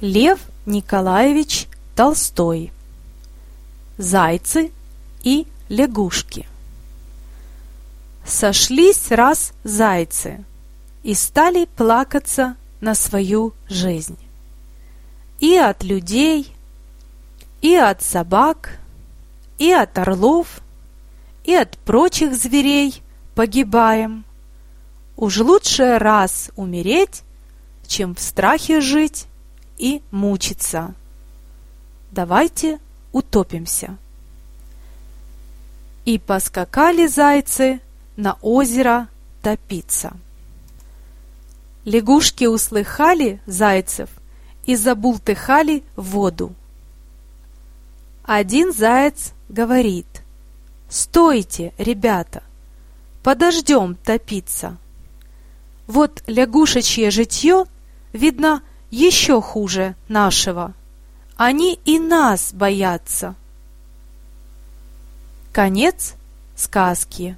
Лев Николаевич Толстой Зайцы и лягушки Сошлись раз зайцы и стали плакаться на свою жизнь. И от людей, и от собак, и от орлов, и от прочих зверей погибаем. Уж лучше раз умереть, чем в страхе жить и мучиться. Давайте утопимся. И поскакали зайцы на озеро топиться. Лягушки услыхали зайцев и забултыхали в воду. Один заяц говорит, «Стойте, ребята, подождем топиться. Вот лягушечье житье, видно, еще хуже нашего. Они и нас боятся». Конец сказки.